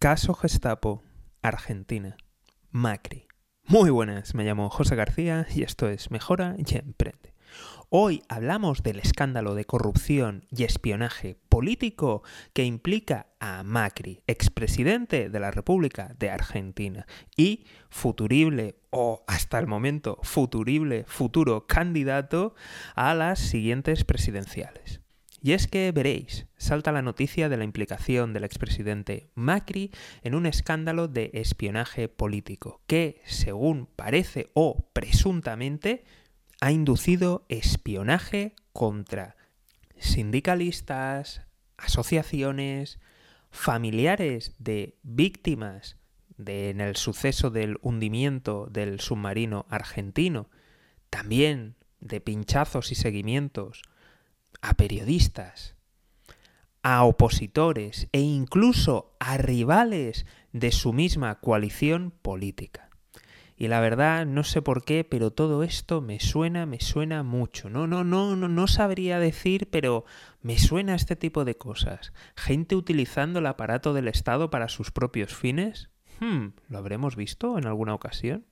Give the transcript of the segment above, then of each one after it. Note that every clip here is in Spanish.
Caso Gestapo, Argentina. Macri. Muy buenas, me llamo José García y esto es Mejora y Emprende. Hoy hablamos del escándalo de corrupción y espionaje político que implica a Macri, expresidente de la República de Argentina y futurible o hasta el momento futurible futuro candidato a las siguientes presidenciales. Y es que veréis, salta la noticia de la implicación del expresidente Macri en un escándalo de espionaje político que, según parece o presuntamente, ha inducido espionaje contra sindicalistas, asociaciones, familiares de víctimas de, en el suceso del hundimiento del submarino argentino, también de pinchazos y seguimientos a periodistas, a opositores e incluso a rivales de su misma coalición política. Y la verdad, no sé por qué, pero todo esto me suena, me suena mucho. No, no, no, no, no sabría decir, pero me suena este tipo de cosas. Gente utilizando el aparato del Estado para sus propios fines. Hmm, ¿lo habremos visto en alguna ocasión?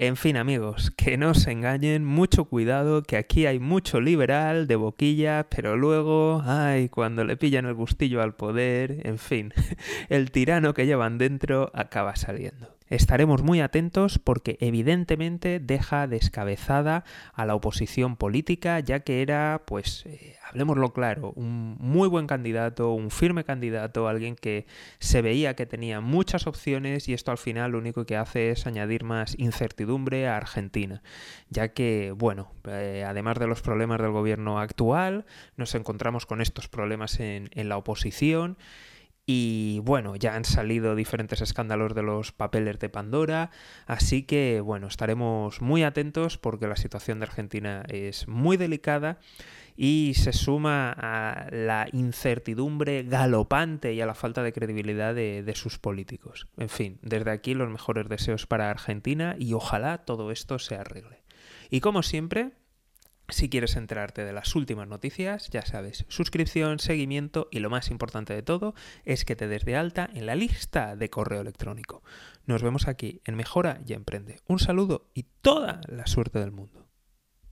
En fin, amigos, que no se engañen, mucho cuidado, que aquí hay mucho liberal de boquilla, pero luego, ay, cuando le pillan el gustillo al poder, en fin, el tirano que llevan dentro acaba saliendo. Estaremos muy atentos porque evidentemente deja descabezada a la oposición política, ya que era, pues, eh, hablemoslo claro, un muy buen candidato, un firme candidato, alguien que se veía que tenía muchas opciones y esto al final lo único que hace es añadir más incertidumbre a Argentina, ya que, bueno, eh, además de los problemas del gobierno actual, nos encontramos con estos problemas en, en la oposición y bueno, ya han salido diferentes escándalos de los papeles de Pandora, así que bueno, estaremos muy atentos porque la situación de Argentina es muy delicada y se suma a la incertidumbre galopante y a la falta de credibilidad de, de, sus políticos. En fin, desde aquí los mejores deseos para Argentina y ojalá todo esto se arregle. Y como siempre, si quieres enterarte de las últimas noticias, ya sabes, suscripción, seguimiento y lo más importante de todo es que te des de alta en la lista de correo electrónico. Nos vemos aquí en Mejora y Emprende. Un saludo y toda la suerte del mundo.